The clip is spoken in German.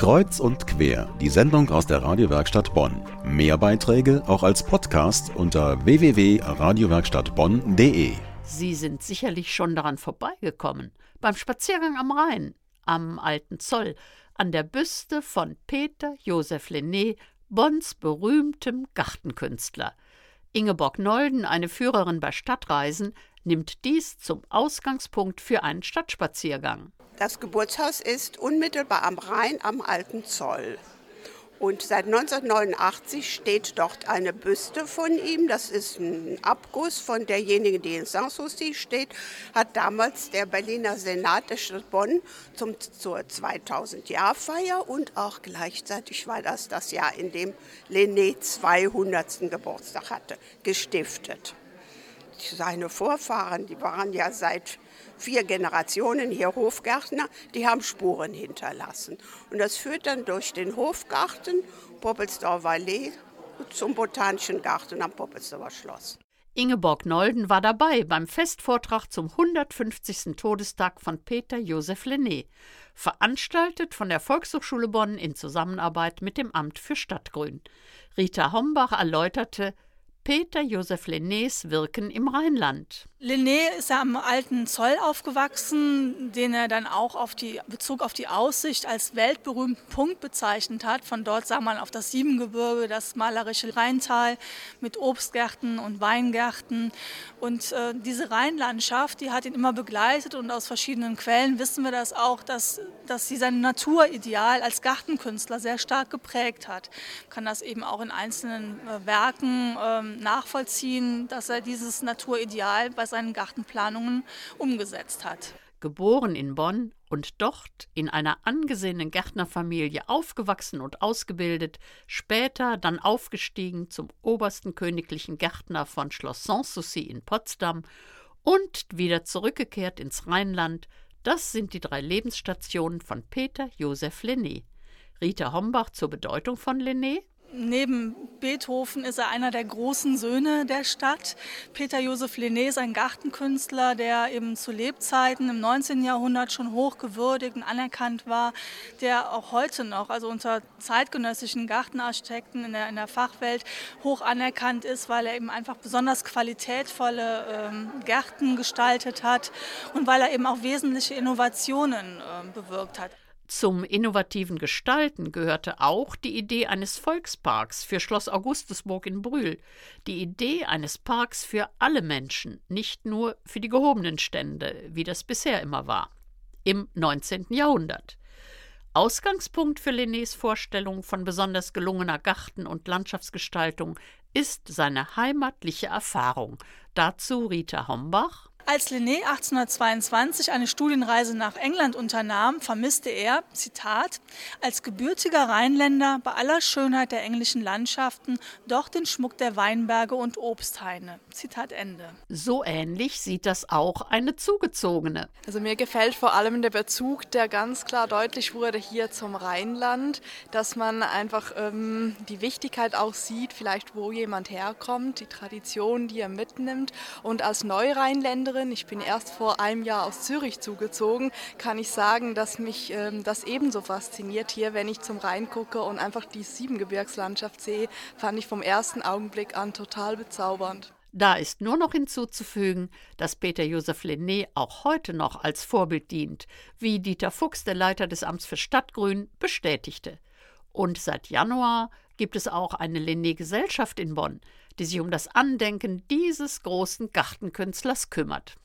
Kreuz und quer, die Sendung aus der Radiowerkstatt Bonn. Mehr Beiträge auch als Podcast unter www.radiowerkstattbonn.de. Sie sind sicherlich schon daran vorbeigekommen, beim Spaziergang am Rhein, am Alten Zoll, an der Büste von Peter Joseph Lenné, Bonns berühmtem Gartenkünstler. Ingeborg Nolden, eine Führerin bei Stadtreisen, nimmt dies zum Ausgangspunkt für einen Stadtspaziergang. Das Geburtshaus ist unmittelbar am Rhein am Alten Zoll. Und seit 1989 steht dort eine Büste von ihm. Das ist ein Abguss von derjenigen, die in Sanssouci steht. Hat damals der Berliner Senat der Stadt Bonn zum, zur 2000-Jahr-Feier und auch gleichzeitig war das das Jahr, in dem Lené 200. Geburtstag hatte, gestiftet. Seine Vorfahren, die waren ja seit vier Generationen hier Hofgärtner, die haben Spuren hinterlassen. Und das führt dann durch den Hofgarten, Poppelsdorfer Allee, zum Botanischen Garten am Poppelsdorfer Schloss. Ingeborg Nolden war dabei beim Festvortrag zum 150. Todestag von Peter Joseph Lenné, veranstaltet von der Volkshochschule Bonn in Zusammenarbeit mit dem Amt für Stadtgrün. Rita Hombach erläuterte, Peter Joseph Lennés Wirken im Rheinland. Lenné ist ja am alten Zoll aufgewachsen, den er dann auch auf die, Bezug auf die Aussicht als weltberühmten Punkt bezeichnet hat. Von dort sah man auf das Siebengebirge, das malerische Rheintal mit Obstgärten und Weingärten. Und äh, diese Rheinlandschaft, die hat ihn immer begleitet und aus verschiedenen Quellen wissen wir das auch, dass, dass sie sein Naturideal als Gartenkünstler sehr stark geprägt hat. Man kann das eben auch in einzelnen äh, Werken äh, nachvollziehen, dass er dieses Naturideal bei seinen Gartenplanungen umgesetzt hat. Geboren in Bonn und dort in einer angesehenen Gärtnerfamilie aufgewachsen und ausgebildet, später dann aufgestiegen zum obersten königlichen Gärtner von Schloss Sanssouci in Potsdam und wieder zurückgekehrt ins Rheinland, das sind die drei Lebensstationen von Peter Joseph Lenné. Rita Hombach zur Bedeutung von Lenné. Neben Beethoven ist er einer der großen Söhne der Stadt. Peter Joseph Lenné ist ein Gartenkünstler, der eben zu Lebzeiten im 19. Jahrhundert schon hoch gewürdigt und anerkannt war, der auch heute noch, also unter zeitgenössischen Gartenarchitekten in der, in der Fachwelt, hoch anerkannt ist, weil er eben einfach besonders qualitätvolle ähm, Gärten gestaltet hat und weil er eben auch wesentliche Innovationen äh, bewirkt hat. Zum innovativen Gestalten gehörte auch die Idee eines Volksparks für Schloss Augustusburg in Brühl, die Idee eines Parks für alle Menschen, nicht nur für die gehobenen Stände, wie das bisher immer war, im 19. Jahrhundert. Ausgangspunkt für Lennés Vorstellung von besonders gelungener Garten- und Landschaftsgestaltung ist seine heimatliche Erfahrung. Dazu Rita Hombach als Linné 1822 eine Studienreise nach England unternahm, vermisste er, Zitat, als gebürtiger Rheinländer bei aller Schönheit der englischen Landschaften doch den Schmuck der Weinberge und Obsthaine. Zitat Ende. So ähnlich sieht das auch eine Zugezogene. Also mir gefällt vor allem der Bezug, der ganz klar deutlich wurde hier zum Rheinland, dass man einfach ähm, die Wichtigkeit auch sieht, vielleicht wo jemand herkommt, die Tradition, die er mitnimmt und als Neurheinländerin Künstlerin. Ich bin erst vor einem Jahr aus Zürich zugezogen. Kann ich sagen, dass mich ähm, das ebenso fasziniert hier, wenn ich zum Rhein gucke und einfach die Siebengebirgslandschaft sehe, fand ich vom ersten Augenblick an total bezaubernd. Da ist nur noch hinzuzufügen, dass Peter Josef Lenné auch heute noch als Vorbild dient, wie Dieter Fuchs, der Leiter des Amts für Stadtgrün, bestätigte. Und seit Januar gibt es auch eine Lenné-Gesellschaft in Bonn, die sich um das Andenken dieses großen Gartenkünstlers kümmert.